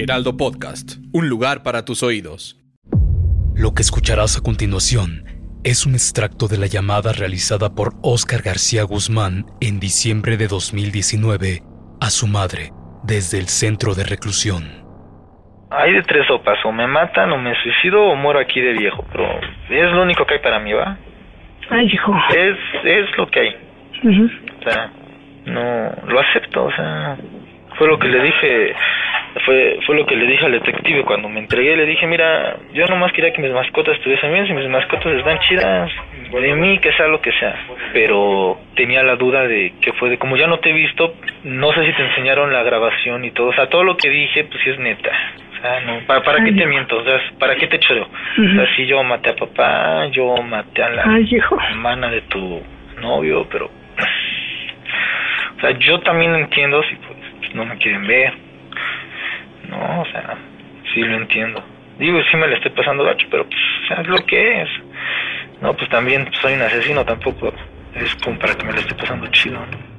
Heraldo Podcast, un lugar para tus oídos. Lo que escucharás a continuación es un extracto de la llamada realizada por Oscar García Guzmán en diciembre de 2019 a su madre desde el centro de reclusión. Hay de tres sopas, o me matan, o me suicido, o muero aquí de viejo, pero es lo único que hay para mí, ¿va? Ay, hijo. Es, es lo que hay. O sea, no, lo acepto, o sea, fue lo que le dije, fue, fue lo que le dije al detective cuando me entregué, le dije, mira, yo nomás quería que mis mascotas estuviesen bien, si mis mascotas están chidas, de mí, que sea lo que sea, pero tenía la duda de que fue de, como ya no te he visto, no sé si te enseñaron la grabación y todo, o sea, todo lo que dije, pues sí es neta. O sea, no, ¿para, para qué te miento? O sea, ¿para qué te choreo? O sea, sí, yo maté a papá, yo maté a la Ay, hermana de tu novio, pero... O sea, yo también entiendo si pues no me quieren ver. No, o sea, sí lo entiendo. Digo, sí me la estoy pasando gacho, pero pues, o sea, es lo que es. No, pues también pues, soy un asesino, tampoco es como para que me la esté pasando chido, ¿no?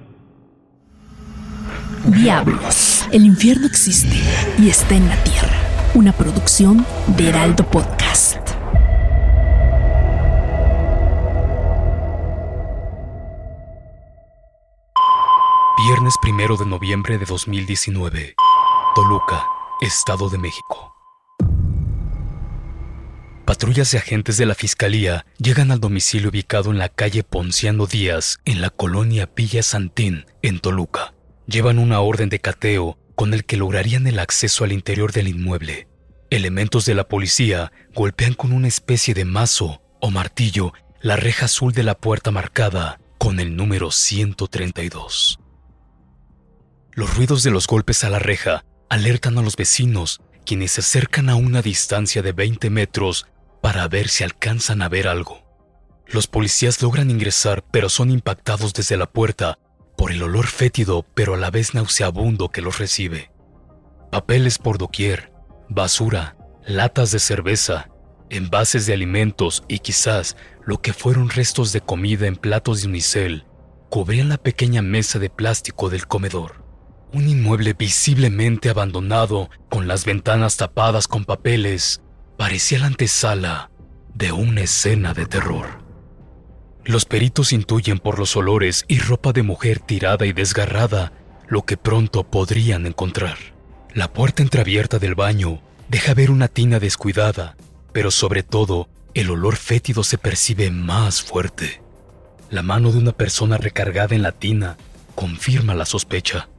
Diablos, el infierno existe y está en la tierra. Una producción de Heraldo Podcast. Viernes primero de noviembre de 2019. Toluca, Estado de México. Patrullas de agentes de la Fiscalía llegan al domicilio ubicado en la calle Ponciano Díaz, en la colonia Villa Santín, en Toluca. Llevan una orden de cateo con el que lograrían el acceso al interior del inmueble. Elementos de la policía golpean con una especie de mazo o martillo la reja azul de la puerta marcada con el número 132. Los ruidos de los golpes a la reja alertan a los vecinos, quienes se acercan a una distancia de 20 metros para ver si alcanzan a ver algo. Los policías logran ingresar, pero son impactados desde la puerta por el olor fétido, pero a la vez nauseabundo que los recibe. Papeles por doquier, basura, latas de cerveza, envases de alimentos y quizás lo que fueron restos de comida en platos de unicel cubrían la pequeña mesa de plástico del comedor. Un inmueble visiblemente abandonado, con las ventanas tapadas con papeles, parecía la antesala de una escena de terror. Los peritos intuyen por los olores y ropa de mujer tirada y desgarrada lo que pronto podrían encontrar. La puerta entreabierta del baño deja ver una tina descuidada, pero sobre todo el olor fétido se percibe más fuerte. La mano de una persona recargada en la tina confirma la sospecha.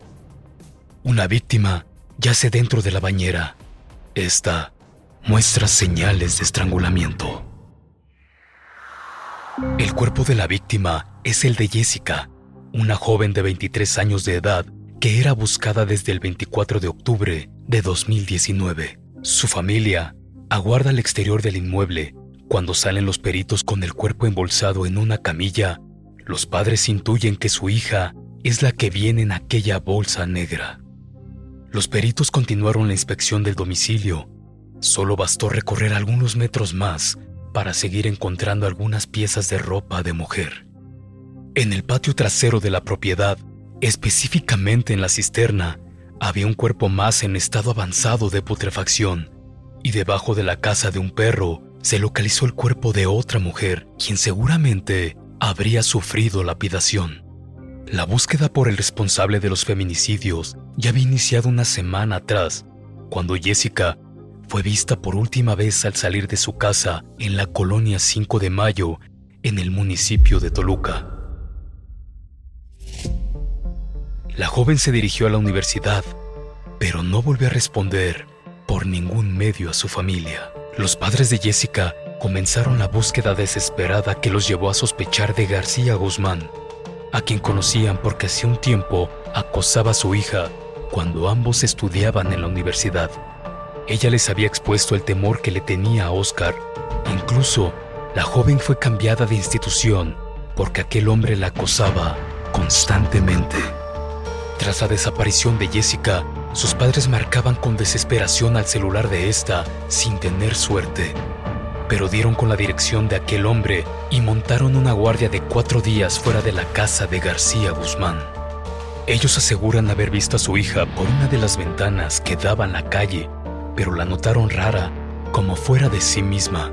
Una víctima yace dentro de la bañera. Esta muestra señales de estrangulamiento. El cuerpo de la víctima es el de Jessica, una joven de 23 años de edad que era buscada desde el 24 de octubre de 2019. Su familia aguarda al exterior del inmueble. Cuando salen los peritos con el cuerpo embolsado en una camilla, los padres intuyen que su hija es la que viene en aquella bolsa negra. Los peritos continuaron la inspección del domicilio. Solo bastó recorrer algunos metros más para seguir encontrando algunas piezas de ropa de mujer. En el patio trasero de la propiedad, específicamente en la cisterna, había un cuerpo más en estado avanzado de putrefacción, y debajo de la casa de un perro se localizó el cuerpo de otra mujer, quien seguramente habría sufrido lapidación. La búsqueda por el responsable de los feminicidios ya había iniciado una semana atrás, cuando Jessica fue vista por última vez al salir de su casa en la colonia 5 de Mayo, en el municipio de Toluca. La joven se dirigió a la universidad, pero no volvió a responder por ningún medio a su familia. Los padres de Jessica comenzaron la búsqueda desesperada que los llevó a sospechar de García Guzmán. A quien conocían porque hacía un tiempo acosaba a su hija cuando ambos estudiaban en la universidad. Ella les había expuesto el temor que le tenía a Oscar. Incluso, la joven fue cambiada de institución porque aquel hombre la acosaba constantemente. Tras la desaparición de Jessica, sus padres marcaban con desesperación al celular de esta sin tener suerte. Pero dieron con la dirección de aquel hombre y montaron una guardia de cuatro días fuera de la casa de García Guzmán. Ellos aseguran haber visto a su hija por una de las ventanas que daban a la calle, pero la notaron rara, como fuera de sí misma,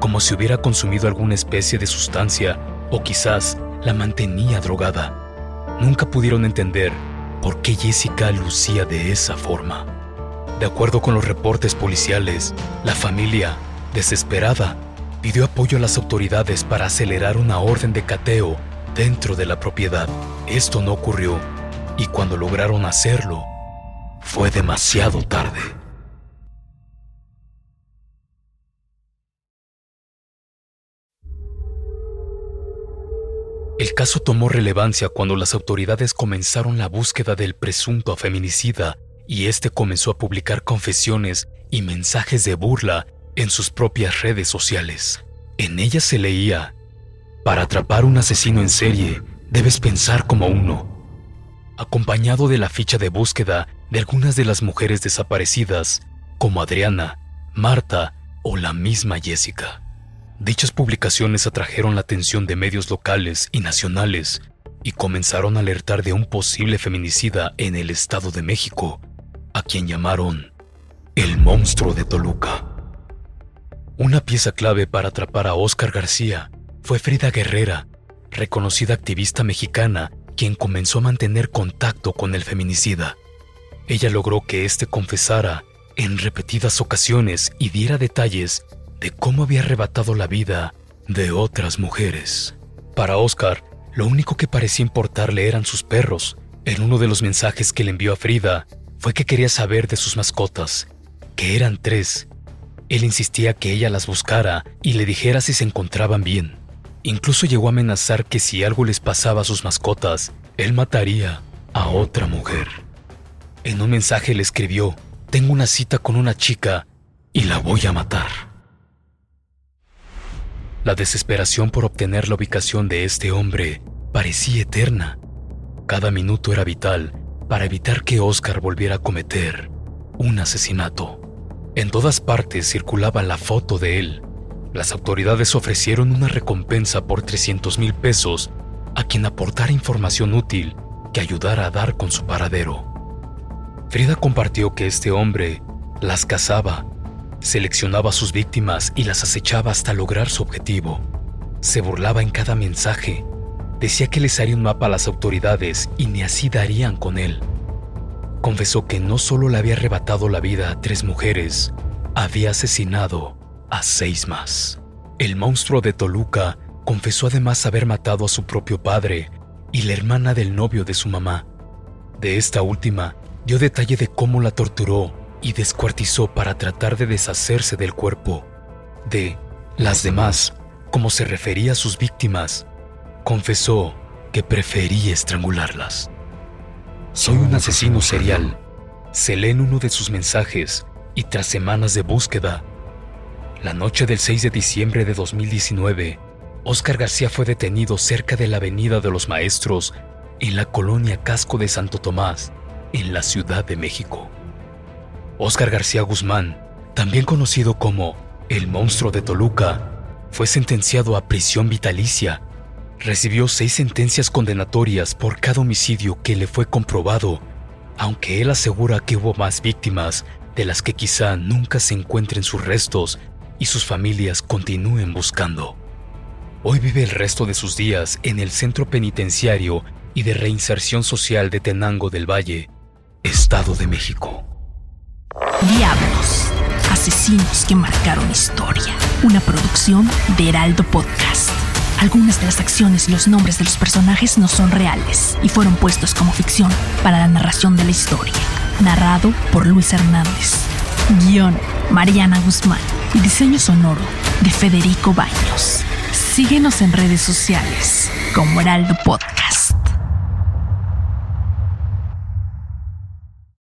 como si hubiera consumido alguna especie de sustancia o quizás la mantenía drogada. Nunca pudieron entender por qué Jessica lucía de esa forma. De acuerdo con los reportes policiales, la familia, desesperada, pidió apoyo a las autoridades para acelerar una orden de cateo dentro de la propiedad. Esto no ocurrió y cuando lograron hacerlo, fue demasiado tarde. El caso tomó relevancia cuando las autoridades comenzaron la búsqueda del presunto feminicida y este comenzó a publicar confesiones y mensajes de burla en sus propias redes sociales. En ellas se leía, para atrapar un asesino en serie, debes pensar como uno, acompañado de la ficha de búsqueda de algunas de las mujeres desaparecidas, como Adriana, Marta o la misma Jessica. Dichas publicaciones atrajeron la atención de medios locales y nacionales y comenzaron a alertar de un posible feminicida en el Estado de México, a quien llamaron el monstruo de Toluca. Una pieza clave para atrapar a Oscar García fue Frida Guerrera, reconocida activista mexicana quien comenzó a mantener contacto con el feminicida. Ella logró que éste confesara en repetidas ocasiones y diera detalles de cómo había arrebatado la vida de otras mujeres. Para Oscar, lo único que parecía importarle eran sus perros. En uno de los mensajes que le envió a Frida fue que quería saber de sus mascotas, que eran tres. Él insistía que ella las buscara y le dijera si se encontraban bien. Incluso llegó a amenazar que si algo les pasaba a sus mascotas, él mataría a otra mujer. En un mensaje le escribió, tengo una cita con una chica y la voy a matar. La desesperación por obtener la ubicación de este hombre parecía eterna. Cada minuto era vital para evitar que Oscar volviera a cometer un asesinato. En todas partes circulaba la foto de él. Las autoridades ofrecieron una recompensa por 300 mil pesos a quien aportara información útil que ayudara a dar con su paradero. Frida compartió que este hombre las cazaba Seleccionaba a sus víctimas y las acechaba hasta lograr su objetivo. Se burlaba en cada mensaje. Decía que les haría un mapa a las autoridades y ni así darían con él. Confesó que no solo le había arrebatado la vida a tres mujeres, había asesinado a seis más. El monstruo de Toluca confesó además haber matado a su propio padre y la hermana del novio de su mamá. De esta última, dio detalle de cómo la torturó y descuartizó para tratar de deshacerse del cuerpo. De las demás, como se refería a sus víctimas, confesó que prefería estrangularlas. Soy un asesino serial, se lee en uno de sus mensajes y tras semanas de búsqueda, la noche del 6 de diciembre de 2019, Oscar García fue detenido cerca de la Avenida de los Maestros en la colonia Casco de Santo Tomás, en la Ciudad de México. Óscar García Guzmán, también conocido como el monstruo de Toluca, fue sentenciado a prisión vitalicia. Recibió seis sentencias condenatorias por cada homicidio que le fue comprobado, aunque él asegura que hubo más víctimas de las que quizá nunca se encuentren sus restos y sus familias continúen buscando. Hoy vive el resto de sus días en el Centro Penitenciario y de Reinserción Social de Tenango del Valle, Estado de México. Diablos, asesinos que marcaron historia. Una producción de Heraldo Podcast. Algunas de las acciones y los nombres de los personajes no son reales y fueron puestos como ficción para la narración de la historia. Narrado por Luis Hernández. Guión, Mariana Guzmán. Y diseño sonoro de Federico Baños. Síguenos en redes sociales como Heraldo Podcast.